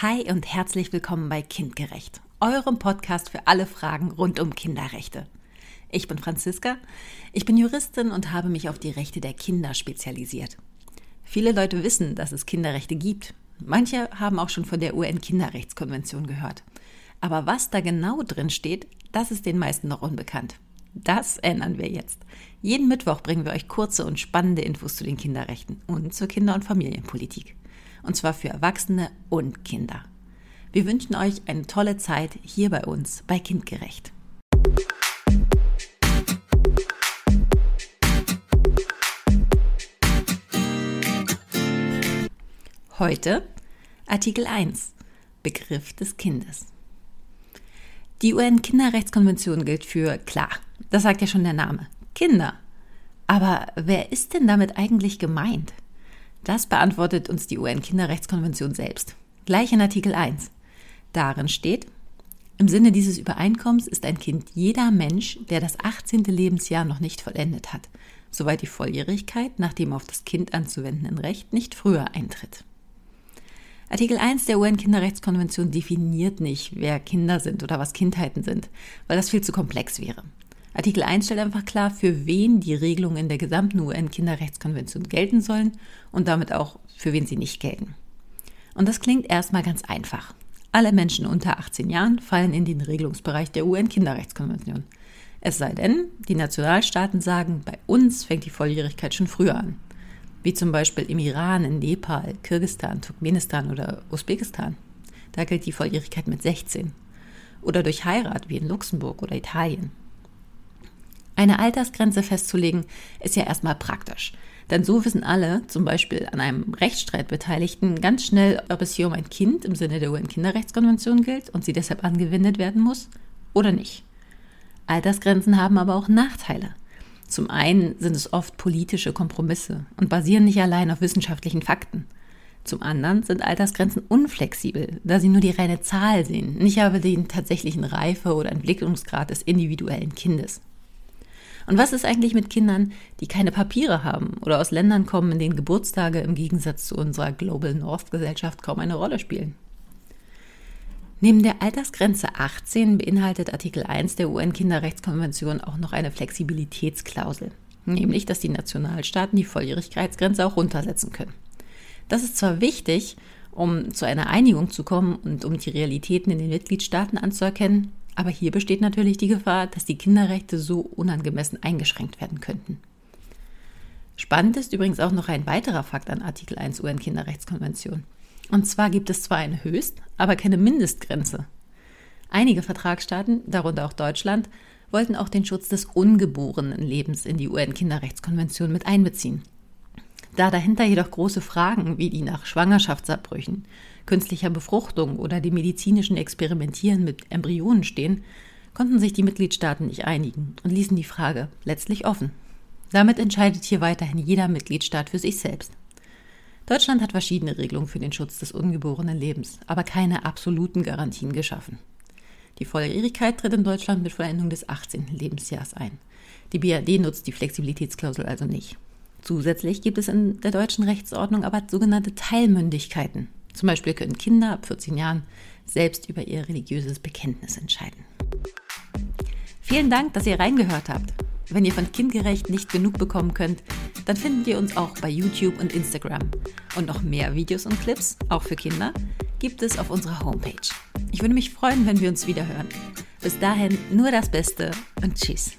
Hi und herzlich willkommen bei Kindgerecht, eurem Podcast für alle Fragen rund um Kinderrechte. Ich bin Franziska, ich bin Juristin und habe mich auf die Rechte der Kinder spezialisiert. Viele Leute wissen, dass es Kinderrechte gibt. Manche haben auch schon von der UN-Kinderrechtskonvention gehört. Aber was da genau drin steht, das ist den meisten noch unbekannt. Das ändern wir jetzt. Jeden Mittwoch bringen wir euch kurze und spannende Infos zu den Kinderrechten und zur Kinder- und Familienpolitik und zwar für Erwachsene und Kinder. Wir wünschen euch eine tolle Zeit hier bei uns bei Kindgerecht. Heute Artikel 1 Begriff des Kindes. Die UN-Kinderrechtskonvention gilt für, klar, das sagt ja schon der Name, Kinder. Aber wer ist denn damit eigentlich gemeint? Das beantwortet uns die UN-Kinderrechtskonvention selbst. Gleich in Artikel 1. Darin steht, im Sinne dieses Übereinkommens ist ein Kind jeder Mensch, der das 18. Lebensjahr noch nicht vollendet hat, soweit die Volljährigkeit nach dem auf das Kind anzuwendenden Recht nicht früher eintritt. Artikel 1 der UN-Kinderrechtskonvention definiert nicht, wer Kinder sind oder was Kindheiten sind, weil das viel zu komplex wäre. Artikel 1 stellt einfach klar, für wen die Regelungen in der gesamten UN-Kinderrechtskonvention gelten sollen und damit auch für wen sie nicht gelten. Und das klingt erstmal ganz einfach. Alle Menschen unter 18 Jahren fallen in den Regelungsbereich der UN-Kinderrechtskonvention. Es sei denn, die Nationalstaaten sagen, bei uns fängt die Volljährigkeit schon früher an. Wie zum Beispiel im Iran, in Nepal, Kirgistan, Turkmenistan oder Usbekistan. Da gilt die Volljährigkeit mit 16. Oder durch Heirat, wie in Luxemburg oder Italien. Eine Altersgrenze festzulegen ist ja erstmal praktisch. Denn so wissen alle, zum Beispiel an einem Rechtsstreit Beteiligten, ganz schnell, ob es hier um ein Kind im Sinne der UN-Kinderrechtskonvention gilt und sie deshalb angewendet werden muss oder nicht. Altersgrenzen haben aber auch Nachteile. Zum einen sind es oft politische Kompromisse und basieren nicht allein auf wissenschaftlichen Fakten. Zum anderen sind Altersgrenzen unflexibel, da sie nur die reine Zahl sehen, nicht aber den tatsächlichen Reife- oder Entwicklungsgrad des individuellen Kindes. Und was ist eigentlich mit Kindern, die keine Papiere haben oder aus Ländern kommen, in denen Geburtstage im Gegensatz zu unserer Global North Gesellschaft kaum eine Rolle spielen? Neben der Altersgrenze 18 beinhaltet Artikel 1 der UN-Kinderrechtskonvention auch noch eine Flexibilitätsklausel, nämlich dass die Nationalstaaten die Volljährigkeitsgrenze auch runtersetzen können. Das ist zwar wichtig, um zu einer Einigung zu kommen und um die Realitäten in den Mitgliedstaaten anzuerkennen, aber hier besteht natürlich die Gefahr, dass die Kinderrechte so unangemessen eingeschränkt werden könnten. Spannend ist übrigens auch noch ein weiterer Fakt an Artikel 1 UN-Kinderrechtskonvention. Und zwar gibt es zwar eine Höchst-, aber keine Mindestgrenze. Einige Vertragsstaaten, darunter auch Deutschland, wollten auch den Schutz des ungeborenen Lebens in die UN-Kinderrechtskonvention mit einbeziehen. Da dahinter jedoch große Fragen wie die nach Schwangerschaftsabbrüchen, künstlicher Befruchtung oder dem medizinischen Experimentieren mit Embryonen stehen, konnten sich die Mitgliedstaaten nicht einigen und ließen die Frage letztlich offen. Damit entscheidet hier weiterhin jeder Mitgliedstaat für sich selbst. Deutschland hat verschiedene Regelungen für den Schutz des ungeborenen Lebens, aber keine absoluten Garantien geschaffen. Die Volljährigkeit tritt in Deutschland mit Vollendung des 18. Lebensjahres ein. Die BRD nutzt die Flexibilitätsklausel also nicht. Zusätzlich gibt es in der deutschen Rechtsordnung aber sogenannte Teilmündigkeiten. Zum Beispiel können Kinder ab 14 Jahren selbst über ihr religiöses Bekenntnis entscheiden. Vielen Dank, dass ihr reingehört habt. Wenn ihr von Kindgerecht nicht genug bekommen könnt, dann findet ihr uns auch bei YouTube und Instagram. Und noch mehr Videos und Clips, auch für Kinder, gibt es auf unserer Homepage. Ich würde mich freuen, wenn wir uns wieder hören. Bis dahin nur das Beste und tschüss.